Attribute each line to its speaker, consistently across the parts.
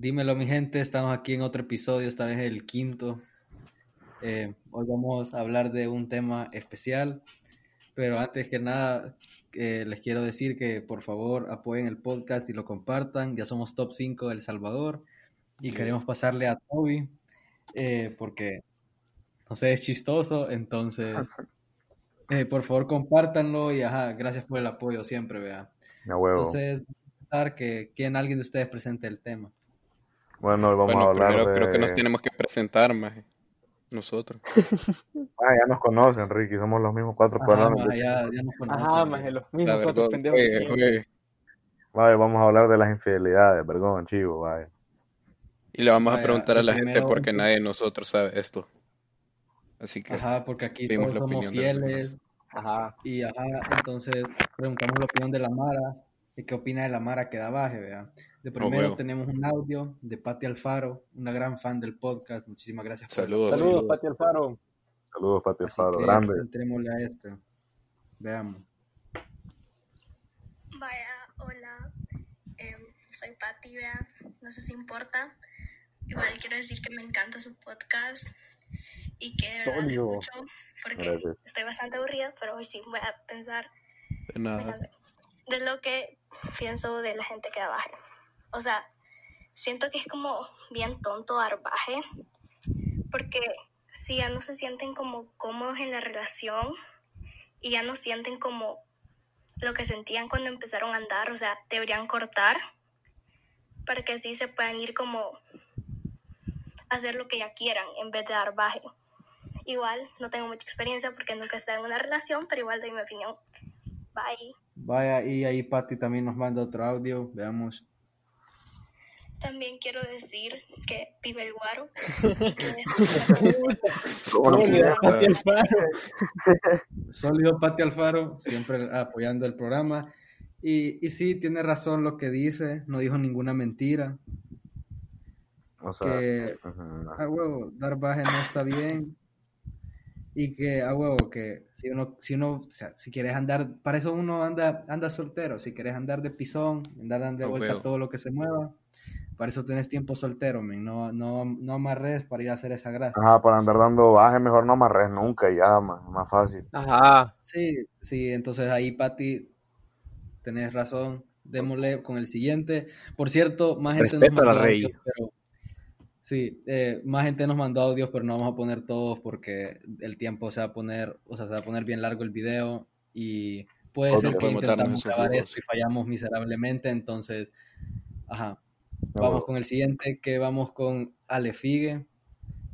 Speaker 1: Dímelo, mi gente, estamos aquí en otro episodio, esta vez el quinto. Eh, hoy vamos a hablar de un tema especial, pero antes que nada, eh, les quiero decir que por favor apoyen el podcast y lo compartan. Ya somos top 5 de El Salvador y queremos pasarle a Toby eh, porque, no sé, es chistoso, entonces, por favor compártanlo y ajá, gracias por el apoyo siempre, vea. Entonces, vamos a que quien alguien de ustedes presente el tema.
Speaker 2: Bueno, vamos a hablar
Speaker 3: primero creo que nos tenemos que presentar, más nosotros.
Speaker 2: Ah, ya nos conocen, Ricky, somos los mismos cuatro
Speaker 1: personas. Ya, ya nos conocen. Ajá,
Speaker 4: más los mismos cuatro pendejos.
Speaker 2: Vale, vamos a hablar de las infidelidades, perdón, chivo, vaya.
Speaker 3: Y le vamos a preguntar a la gente porque nadie de nosotros sabe esto. Así que.
Speaker 1: Ajá, porque aquí todos somos fieles. Ajá. Y ajá, entonces preguntamos la opinión de la Mara. Y qué opina de la Mara que da baje, vea. De primero tenemos un audio de Pati Alfaro, una gran fan del podcast. Muchísimas gracias.
Speaker 4: Por saludos. Saludos, Pati Alfaro.
Speaker 2: Saludos, Pati Alfaro. Grande.
Speaker 1: Entrémosle a este. Veamos.
Speaker 5: Vaya, hola. Em, soy Pati, vea. No sé si importa. Igual quiero decir que me encanta su podcast y que mucho porque estoy bastante aburrida, pero hoy sí voy a pensar
Speaker 3: de, nada.
Speaker 5: de lo que pienso de la gente que da baje. O sea, siento que es como bien tonto dar baje, porque si ya no se sienten como cómodos en la relación y ya no sienten como lo que sentían cuando empezaron a andar, o sea, deberían cortar para que así se puedan ir como a hacer lo que ya quieran en vez de dar baje. Igual, no tengo mucha experiencia porque nunca he estado en una relación, pero igual doy mi opinión. Bye.
Speaker 1: Vaya, y ahí Patti también nos manda otro audio, veamos.
Speaker 5: También quiero decir que vive el guaro.
Speaker 1: Sólido Pati Alfaro. Sólido Pati Alfaro, siempre apoyando el programa. Y, y sí, tiene razón lo que dice, no dijo ninguna mentira. O sea, que a huevo, dar baje no está bien. Y que a huevo, que si uno, si uno, o sea, si quieres andar, para eso uno anda, anda soltero, si quieres andar de pisón, andar de vuelta a todo lo que se mueva, para eso tienes tiempo soltero, No, no, no amarres para ir a hacer esa grasa.
Speaker 2: Ajá, para andar dando baje, mejor no amarres nunca, ya, más, más fácil.
Speaker 1: Ajá. Sí, sí, entonces ahí, Pati, tenés razón. Démosle con el siguiente. Por cierto, más gente nos mandó audios, pero Sí, eh, más gente nos mandó audios, pero no vamos a poner todos porque el tiempo se va a poner, o sea, se va a poner bien largo el video y puede ser que intentamos grabar esto y fallamos miserablemente, entonces, ajá. Vamos con el siguiente, que vamos con Ale Figue,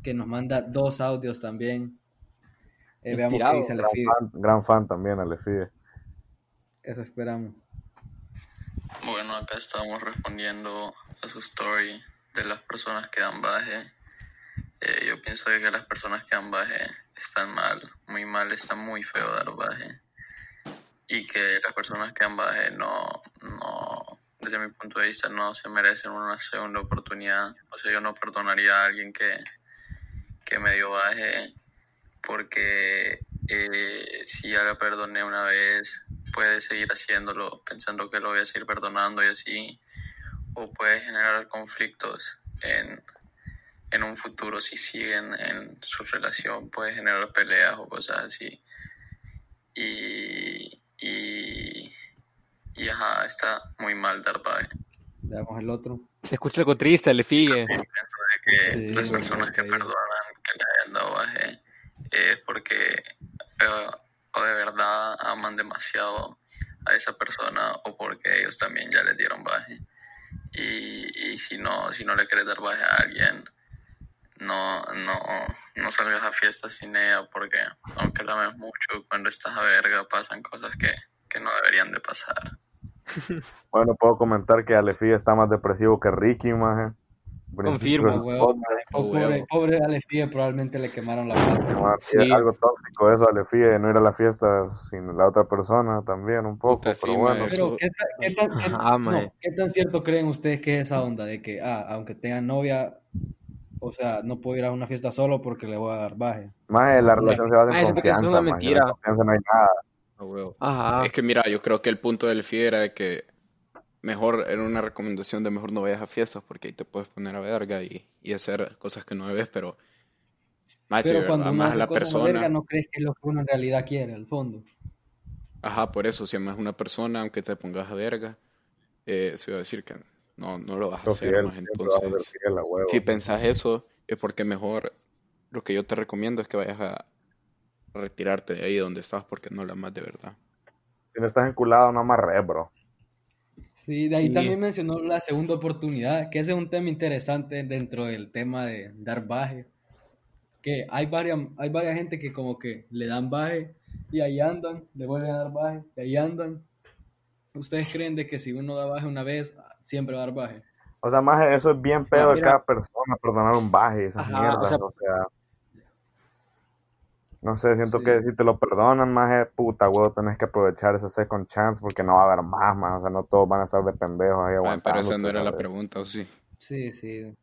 Speaker 1: que nos manda dos audios también.
Speaker 2: Eh, veamos qué dice Ale Figue. Gran fan, también, Ale Figue.
Speaker 1: Eso esperamos.
Speaker 6: Bueno, acá estamos respondiendo a su story de las personas que dan baje. Eh, yo pienso que las personas que dan baje están mal, muy mal, está muy feo dar baje. Y que las personas que dan baje no, desde mi punto de vista, no se merecen una segunda oportunidad. O sea, yo no perdonaría a alguien que, que me dio baje porque eh, si ya la perdoné una vez, puede seguir haciéndolo pensando que lo voy a seguir perdonando y así, o puede generar conflictos en, en un futuro si siguen en su relación, puede generar peleas o cosas así. Y, y, y ajá, está muy mal dar baje.
Speaker 1: Veamos el otro.
Speaker 4: Se escucha algo triste, le figue.
Speaker 6: de que las personas que perdonan que le hayan dado baje es porque eh, o de verdad aman demasiado a esa persona o porque ellos también ya les dieron baje. Y, y si no si no le quieres dar baje a alguien, no, no, no salgas a fiestas sin ella porque aunque la ames mucho, cuando estás a verga pasan cosas que, que no deberían de pasar.
Speaker 2: Bueno, puedo comentar que Alefi está más depresivo que Ricky, maje.
Speaker 4: Confirmo,
Speaker 1: weón. Pobre, pobre Alefie, probablemente le quemaron la plata.
Speaker 2: Sí. algo tóxico eso, Alefie, no ir a la fiesta sin la otra persona también, un poco, pero bueno.
Speaker 1: Pero, ¿qué, tan, qué, tan, cierto creen ustedes que es esa onda de que, ah, aunque tengan novia, o sea, no puedo ir a una fiesta solo porque le voy a dar baje?
Speaker 2: Más la relación se va a
Speaker 4: en confianza. Es una mentira.
Speaker 2: no hay nada.
Speaker 3: Es que mira, yo creo que el punto del FIE era de que mejor, era una recomendación de mejor no vayas a fiestas porque ahí te puedes poner a verga y, y hacer cosas que no debes, pero...
Speaker 1: pero cuando uno hace la cosas persona... verga, no crees que es lo que uno en realidad quiere, al fondo.
Speaker 3: Ajá, por eso, si amas una persona, aunque te pongas a verga, eh, se va a decir que no, no lo vas a hacer más. Entonces, si pensás eso, es porque mejor lo que yo te recomiendo es que vayas a retirarte de ahí donde estás porque no la amas de verdad.
Speaker 2: Si no estás enculado, no amarres, bro.
Speaker 1: Sí, de ahí también mencionó la segunda oportunidad, que ese es un tema interesante dentro del tema de dar baje. Que hay varias, hay varias gente que como que le dan baje y ahí andan, le vuelven a dar baje y ahí andan. ¿Ustedes creen de que si uno da baje una vez, siempre va a dar baje?
Speaker 2: O sea, más eso es bien pedo de cada persona, perdonar un baje, esas mierdas, o sea, no sé, siento que si te lo perdonan, más es puta, huevo, tenés que aprovechar ese second chance porque no va a haber más, más. O sea, no todos van a estar de pendejos ahí aguantando.
Speaker 3: pero esa no era la pregunta, ¿o sí?
Speaker 1: Sí, sí.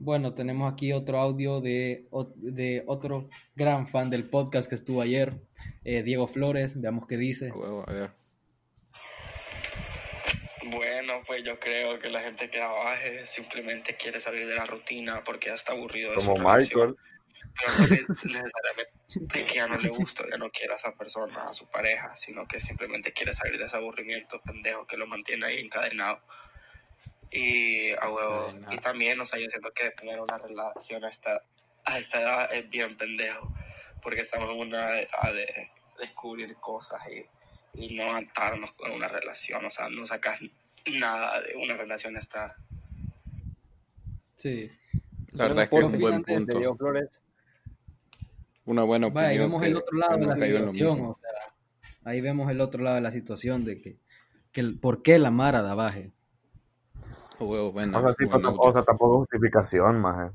Speaker 1: Bueno, tenemos aquí otro audio de, de otro gran fan del podcast que estuvo ayer, eh, Diego Flores. Veamos qué dice.
Speaker 3: Huevo, a ver.
Speaker 7: Bueno, pues yo creo que la gente que baje simplemente quiere salir de la rutina porque ya está aburrido de
Speaker 2: Como Michael
Speaker 7: pero no es necesariamente que ya no le gusta, ya no quiere a esa persona, a su pareja, sino que simplemente quiere salir de ese aburrimiento pendejo que lo mantiene ahí encadenado. Y a huevo, y también, o sea, yo siento que tener una relación a esta, a esta edad es bien pendejo, porque estamos en una edad de descubrir cosas y, y no atarnos con una relación, o sea, no sacas nada de una relación esta.
Speaker 1: Sí.
Speaker 3: La verdad es que es un buen punto. Flores una buena opinión.
Speaker 1: ahí vemos el otro lado de la situación, o sea, ahí vemos el otro lado de la situación de que, que el, por qué la Mara da baje.
Speaker 3: Oh, bueno,
Speaker 2: o, sea, sí, o sea, tampoco justificación, más.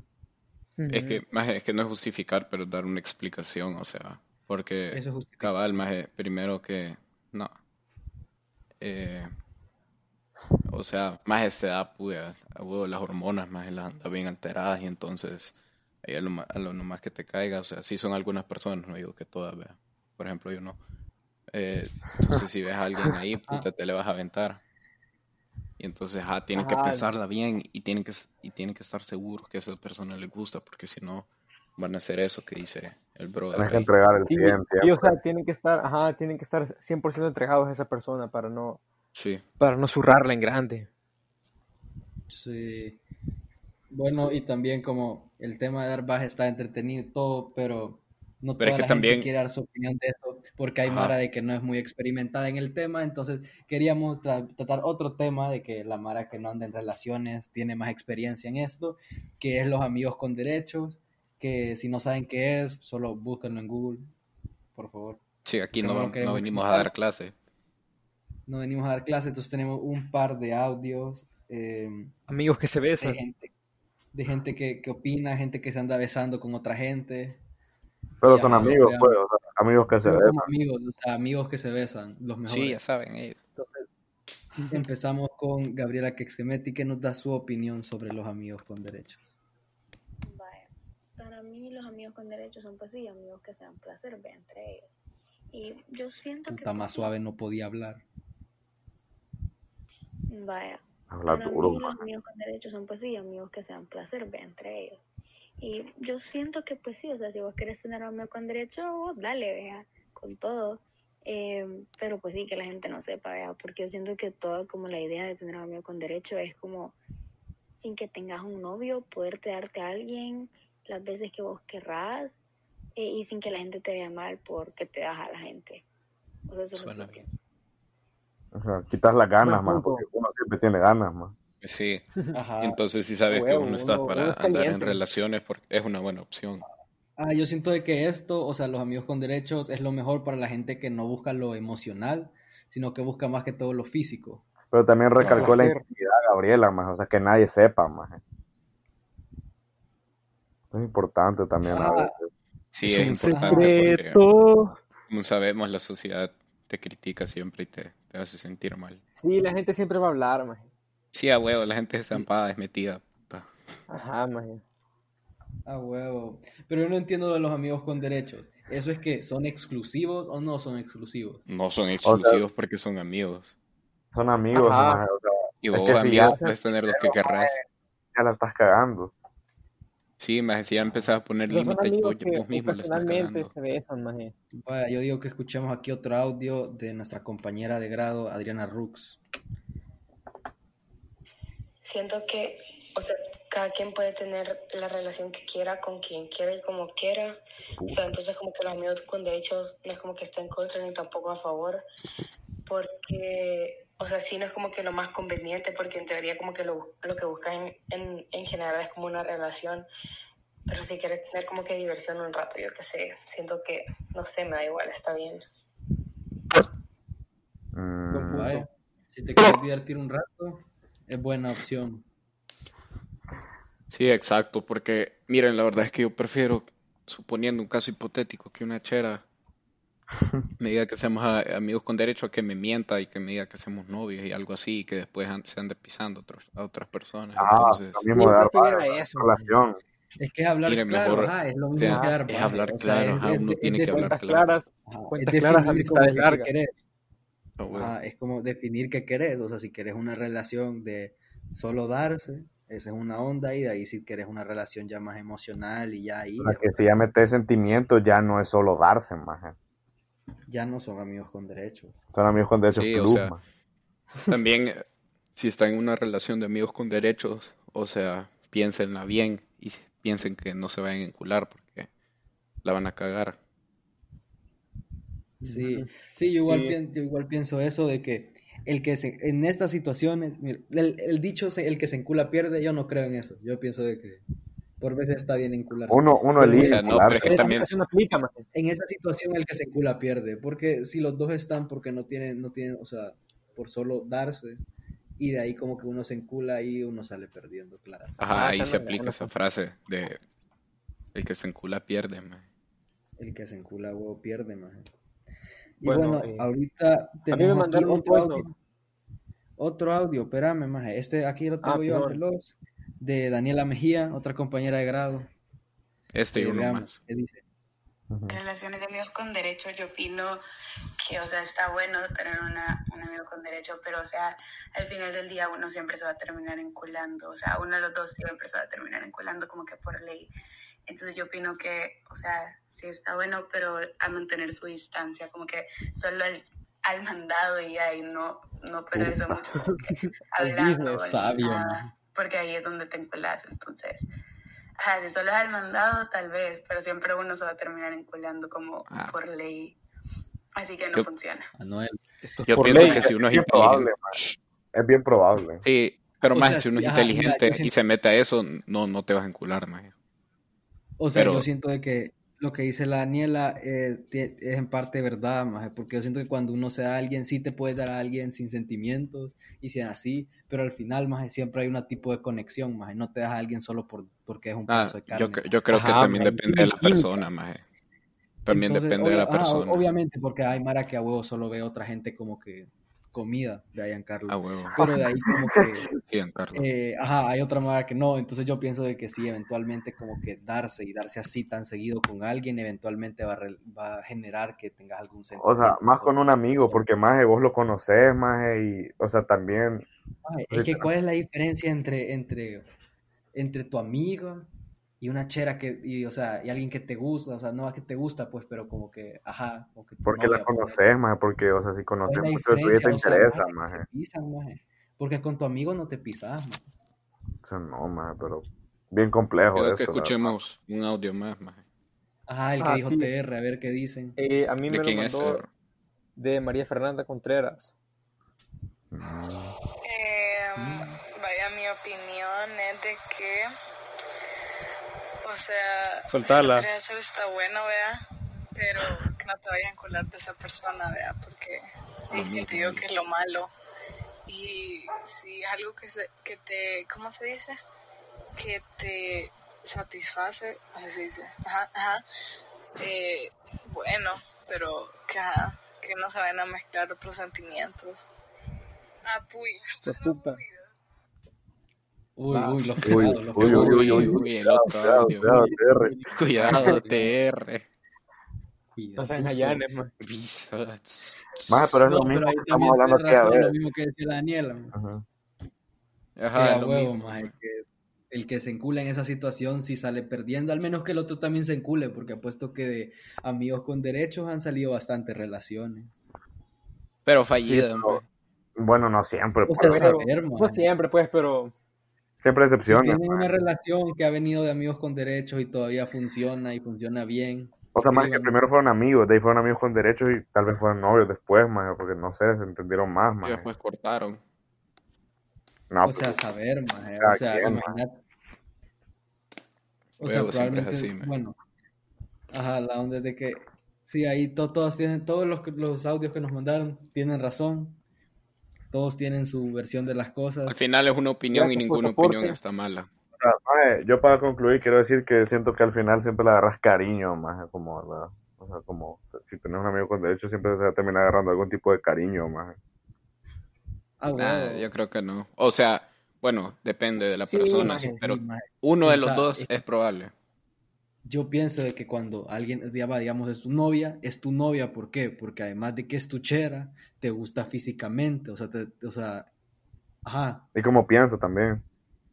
Speaker 3: Es que, más es que no es justificar, pero dar una explicación, o sea, porque Eso cabal, más primero que, no, eh, o sea, más esta edad, pues, las hormonas más las anda bien alteradas y entonces a lo, a lo nomás que te caiga, o sea, sí son algunas personas, no digo que todas, vean. Por ejemplo, yo no. Eh, entonces, si ves a alguien ahí, puta, te le vas a aventar. Y entonces, ah, tienen que pensarla bien y tienen que, y tienen que estar seguros que a esa persona le gusta, porque si no, van a hacer eso que dice el brother.
Speaker 2: Tienes que entregar el 100,
Speaker 4: sí, o sea, tienen que estar, ajá, tienen que estar 100% entregados a esa persona para no,
Speaker 3: sí.
Speaker 4: para no zurrarla en grande.
Speaker 1: Sí. Bueno, y también como el tema de dar baja está entretenido y todo, pero no toda la gente quiere dar su opinión de eso, porque hay Mara de que no es muy experimentada en el tema, entonces queríamos tratar otro tema de que la Mara que no anda en relaciones tiene más experiencia en esto, que es los amigos con derechos, que si no saben qué es, solo búsquenlo en Google, por favor.
Speaker 3: Sí, aquí no, no venimos a dar clase.
Speaker 1: No venimos a dar clase, entonces tenemos un par de audios. Eh,
Speaker 4: amigos que se besan
Speaker 1: de gente que, que, opina, gente que se anda besando con otra gente.
Speaker 2: Pero son amigos, pues, o sea, amigos que se besan.
Speaker 1: Amigos, o sea, amigos que se besan, los mejores.
Speaker 3: Sí, ya saben ellos. Entonces,
Speaker 1: empezamos con Gabriela Kexgemeti, que nos da su opinión sobre los amigos con derechos.
Speaker 5: Vaya, para mí los amigos con derechos son pues sí, amigos que se dan placer entre ellos. Y yo siento que...
Speaker 1: Puta más pues, suave no podía hablar.
Speaker 5: Vaya, Habla duro, los amigos con derechos son pues sí, amigos que se dan placer entre ellos. Y yo siento que pues sí, o sea, si vos querés tener un amigo con derecho, vos dale, vea, con todo. Em, pero pues sí, que la gente no sepa, vea, porque yo siento que toda como la idea de tener un amigo con derecho es como sin que tengas un novio, poder darte a alguien las veces que vos querrás eh, y sin que la gente te vea mal porque te das a la gente. O sea, eso es lo que pienso.
Speaker 2: O sea, quitas las ganas, más, porque uno siempre tiene ganas, más.
Speaker 3: Sí, entonces si sabes que uno está para andar en relaciones, porque es una buena opción.
Speaker 1: Ah, yo siento de que esto, o sea, los amigos con derechos es lo mejor para la gente que no busca lo emocional, sino que busca más que todo lo físico.
Speaker 2: Pero también recalcó la intimidad, Gabriela, más, o sea, que nadie sepa, más. es importante también a veces.
Speaker 3: Sí, es, importante secreto. como sabemos, la sociedad te critica siempre y te, te hace sentir mal.
Speaker 4: Sí, la gente siempre va a hablar, man.
Speaker 3: Sí, a huevo, la gente es zampada, es metida.
Speaker 4: Ajá, man.
Speaker 1: A huevo. Pero yo no entiendo de los amigos con derechos. ¿Eso es que son exclusivos o no son exclusivos?
Speaker 3: No son exclusivos porque son amigos.
Speaker 2: Son amigos, maje, o sea,
Speaker 3: Y
Speaker 2: es
Speaker 3: vos,
Speaker 2: que si
Speaker 3: amigo, puedes tener lo que querrás.
Speaker 2: ya la estás cagando.
Speaker 3: Sí, más si ya empezás a poner límites, vos, mismo le estás
Speaker 4: se besan, maje.
Speaker 1: Vaya, yo digo que escuchemos aquí otro audio de nuestra compañera de grado, Adriana Rux.
Speaker 8: Siento que, o sea, cada quien puede tener la relación que quiera con quien quiera y como quiera. O sea, entonces como que los amigos con derechos no es como que estén en contra ni tampoco a favor. Porque, o sea, sí no es como que lo más conveniente, porque en teoría como que lo, lo que buscas en, en, en general es como una relación. Pero si quieres tener como que diversión un rato, yo qué sé, siento que, no sé, me da igual, está bien.
Speaker 2: Mm,
Speaker 1: si te quieres divertir un rato, es buena opción.
Speaker 3: Sí, exacto, porque miren, la verdad es que yo prefiero, suponiendo un caso hipotético, que una chera me diga que seamos amigos con derecho a que me mienta y que me diga que somos novios y algo así, y que después se ande pisando a otros- a otras personas.
Speaker 2: ah,
Speaker 3: Entonces,
Speaker 2: lo mismo de dar
Speaker 4: eso,
Speaker 2: relación.
Speaker 1: Es que es hablar
Speaker 3: Miren,
Speaker 1: claro,
Speaker 3: mejor-
Speaker 1: ajá, es lo mismo
Speaker 3: sea,
Speaker 1: que dar
Speaker 3: es hablar
Speaker 1: o sea,
Speaker 3: claro,
Speaker 1: es-
Speaker 3: ajá,
Speaker 1: es
Speaker 3: uno
Speaker 1: de-
Speaker 3: tiene
Speaker 1: es
Speaker 3: que hablar claro.
Speaker 4: cuentas
Speaker 1: es
Speaker 4: claras, amistades
Speaker 1: que
Speaker 4: largas.
Speaker 1: querés.
Speaker 3: Ah, bueno.
Speaker 1: Ajá, es como definir qué querés, o sea, si querés una relación de solo darse, esa es una onda, y de ahí si querés una relación ya más emocional y ya ahí,
Speaker 2: O sea, que si ya metes sentimientos, ya no es solo darse, maje.
Speaker 1: Ya no son amigos con derechos.
Speaker 2: Son amigos con derechos
Speaker 3: Sí, o
Speaker 2: plus,
Speaker 3: sea,
Speaker 2: maje.
Speaker 3: También, eh, si está en una relación de amigos con derechos, o sea, piénsenla bien y piensen que no se vayan a encular porque la van a cagar.
Speaker 1: Sí, sí, yo igual,
Speaker 4: Sí.
Speaker 1: pien- yo igual pienso eso de que el que se, en estas situaciones, mira, el, el dicho el que se encula pierde, yo no creo en eso. Yo pienso de que por veces está bien encularse.
Speaker 2: Uno, uno
Speaker 1: o
Speaker 2: elige
Speaker 3: sea, no, pero es que también-.
Speaker 1: En esa situación el que se encula pierde, porque si los dos están porque no tienen, no tienen, o sea, por solo darse, y de ahí como que uno se encula y uno sale perdiendo, claro.
Speaker 3: Ajá,
Speaker 4: Ah,
Speaker 3: ahí se
Speaker 4: no-
Speaker 3: aplica esa frase de el que se encula pierde, man.
Speaker 1: El que se encula huevo pierde, maje. Y
Speaker 4: Bueno,
Speaker 1: bueno,
Speaker 4: eh,
Speaker 1: ahorita
Speaker 4: me
Speaker 1: tenemos aquí
Speaker 4: mandaron un
Speaker 1: otro
Speaker 4: voice
Speaker 1: audio. Otro audio, espérame, maje. Este aquí lo tengo
Speaker 4: Ah,
Speaker 1: yo al
Speaker 4: perdón.
Speaker 1: reloj. De Daniela Mejía, otra compañera de grado.
Speaker 3: Este y uno
Speaker 1: veamos
Speaker 3: más.
Speaker 1: qué dice.
Speaker 8: Relaciones de amigos con derecho, yo opino que, o sea, está bueno tener una, un amigo con derecho, pero, o sea, al final del día uno siempre se va a terminar enculando, o sea, uno de los dos siempre se va a terminar enculando como que por ley. Entonces yo opino que, o sea, sí está bueno, pero a mantener su distancia, como que solo al, al mandado y ahí no, no perderse mucho hablando.
Speaker 1: sabio,
Speaker 8: nada,
Speaker 1: ¿no?
Speaker 8: Porque ahí es donde te enculas, entonces... Ajá, si solo es al mandado, tal vez, pero siempre uno se va a terminar enculando como
Speaker 3: Ah.
Speaker 8: por ley. Así que no
Speaker 3: Yo-
Speaker 8: funciona.
Speaker 1: Anuel.
Speaker 4: Esto es
Speaker 3: Yo
Speaker 4: por
Speaker 3: pienso
Speaker 4: ley.
Speaker 3: que si uno es
Speaker 2: bien probable,
Speaker 3: inteligente,
Speaker 2: Es bien probable.
Speaker 3: sí, pero
Speaker 1: O
Speaker 3: más
Speaker 1: sea,
Speaker 3: si uno es
Speaker 1: ajá, mira,
Speaker 3: inteligente y se mete a eso, no, no te vas a encular, man.
Speaker 1: O sea,
Speaker 3: Pero-
Speaker 1: yo siento de que lo que dice la Daniela eh, es en parte verdad, maje, porque yo siento que cuando uno se da a alguien, sí te puedes dar a alguien sin sentimientos y sin así, pero al final, maje, siempre hay un tipo de conexión, maje, no te das a alguien solo por, porque es un
Speaker 3: Ah,
Speaker 1: pedazo de carne.
Speaker 3: yo, yo creo que
Speaker 4: Ajá,
Speaker 3: también
Speaker 4: man,
Speaker 3: depende de la persona, maje. También
Speaker 1: Entonces,
Speaker 3: depende de la
Speaker 1: ajá,
Speaker 3: persona.
Speaker 1: obviamente, porque hay Mara que a huevo solo ve a otra gente como que comida de Giancarlo.
Speaker 3: A huevo.
Speaker 1: Pero de ahí como que, eh, ajá, hay otra Mara que no. Entonces yo pienso de que sí, eventualmente como que darse y darse así tan seguido con alguien, eventualmente va a, re- va a generar que tengas algún
Speaker 2: O
Speaker 1: sentimiento.
Speaker 2: sea, más con un amigo, porque más vos lo conocés, más y, o sea, también,
Speaker 1: Ay, es que cuál es la diferencia entre, entre, entre tu amigo y una chera que, y, o sea, y alguien que te gusta, o sea, no que te gusta, pues, pero como que, ajá, como que tu
Speaker 2: porque la
Speaker 1: pues.
Speaker 2: conoces, más porque, o sea, si
Speaker 1: ¿Cuál
Speaker 2: conoces mucho de tu vida te?
Speaker 1: O sea,
Speaker 2: interesa,
Speaker 1: maje, pisan, maje. Porque con tu amigo no te pisas, maje.
Speaker 2: O sea, no, más, pero bien complejo
Speaker 3: Creo
Speaker 2: esto.
Speaker 3: que escuchemos un audio más, maje.
Speaker 1: Ajá, el que
Speaker 4: Ah,
Speaker 1: dijo
Speaker 4: sí.
Speaker 1: TR, a ver qué dicen.
Speaker 4: Eh, a mí
Speaker 3: ¿De
Speaker 4: me lo
Speaker 3: quién es?
Speaker 4: mandó de María Fernanda Contreras.
Speaker 2: Mm.
Speaker 9: Eh, vaya, mi opinión es de que, o sea,
Speaker 4: Soltala.
Speaker 9: si hacer está bueno, vea, pero que no te vayas a encular de esa persona, vea, porque ahí siento yo que es lo malo. Y si es algo que, se, que te, ¿cómo se dice? Que te satisface, así se dice, ajá, ajá, eh, bueno, pero que, ajá, que no se vayan a mezclar otros sentimientos. Ah,
Speaker 4: puta.
Speaker 1: Uy, uy, los
Speaker 2: Uy,
Speaker 1: pegados, los
Speaker 2: uy,
Speaker 1: pegados.
Speaker 2: uy, uy,
Speaker 3: uy, el otro
Speaker 2: Cuidado, cuidado, TR.
Speaker 3: Cuidado, TR.
Speaker 4: No sean hayanes, man.
Speaker 2: Más, pero es lo mismo que estamos hablando que a ver.
Speaker 1: lo mismo que decía Daniela. Ajá. Ajá, lo huevo, mismo. que el que se encula en esa situación si sale perdiendo, al menos que el otro también se encule, porque apuesto que de amigos con derechos han salido bastantes relaciones.
Speaker 3: Pero fallidas.
Speaker 2: bueno, no siempre.
Speaker 4: Pues, no siempre, pues, pero...
Speaker 2: Siempre excepciones.
Speaker 1: Si tienen una relación que ha venido de amigos con derechos y todavía funciona y funciona bien.
Speaker 2: O sea, más que primero fueron amigos, de ahí fueron amigos con derechos y tal vez fueron novios después, más, porque no sé, se entendieron más, más.
Speaker 3: Y después cortaron.
Speaker 1: No, o sea, saber, más. O sea, imagínate. O sea, probablemente, bueno, ajá, la onda de que sí, ahí todos tienen, todos los, los audios que nos mandaron tienen razón, todos tienen su versión de las cosas.
Speaker 3: Al final es una opinión y ninguna opinión está mala.
Speaker 2: yo para concluir quiero decir que siento que al final siempre le agarras cariño, más como, o sea, como si tienes un amigo con derecho siempre se va a terminar agarrando algún tipo de cariño, más.
Speaker 3: Ah, yo creo que no. O sea, bueno, depende de la persona, pero uno de los dos es, probable.
Speaker 1: Yo pienso de que cuando alguien, digamos, es tu novia, es tu novia, ¿por qué? Porque además de que es tu chera, te gusta físicamente, o sea, o sea, ajá.
Speaker 2: Y cómo piensa también.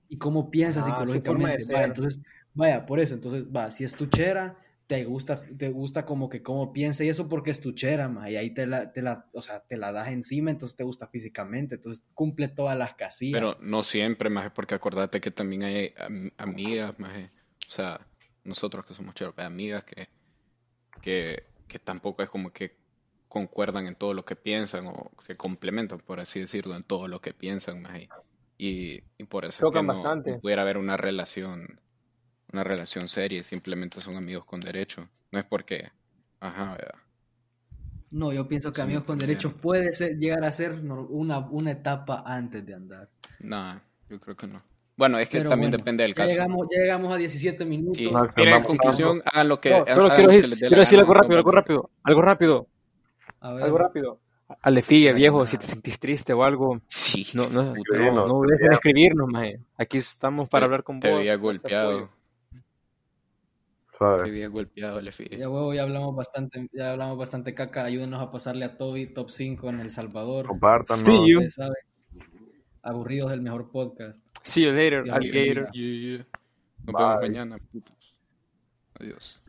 Speaker 1: Y cómo piensa ah, psicológicamente. entonces, vaya, por eso, entonces, va, si es tu chera, te gusta, te gusta como que cómo piensa y eso porque es tu chera, ma, y ahí te la, te la, o sea, te la das encima, entonces te gusta físicamente, entonces cumple todas las casillas.
Speaker 3: Pero no siempre, más porque acordate que también hay amigas, más o sea, nosotros que somos cheros, amigas que, que, que tampoco es como que concuerdan en todo lo que piensan o se complementan, por así decirlo, en todo lo que piensan, más y, y por eso que no pudiera haber una relación una relación seria, simplemente son amigos con derecho. No es porque, ajá, ¿verdad?
Speaker 1: No, yo pienso que amigos con derechos puede ser, llegar a ser una, una etapa antes de andar.
Speaker 3: No, yo creo que no. Bueno, es que también depende del caso.
Speaker 1: Llegamos, ya llegamos a 17 minutos. Sí.
Speaker 3: en conclusión, hagan lo que.
Speaker 4: solo quiero, decir, quiero decir algo rápido, algo rápido, algo rápido. Algo rápido. Alefigue, viejo, si te sentís triste o algo,
Speaker 3: sí,
Speaker 4: no, no, no, no, escribirnos, maje. Aquí estamos para hablar con
Speaker 3: vos. Te había golpeado.
Speaker 1: Suave. bien golpeado Ya huevo, ya hablamos bastante, ya hablamos bastante caca. Ayúdenos a pasarle a Toby top 5 en El Salvador.
Speaker 2: Compartan.
Speaker 4: Sí,
Speaker 1: Aburridos del mejor podcast.
Speaker 4: See you later, alligator.
Speaker 3: Nos vemos mañana, putos. Adiós.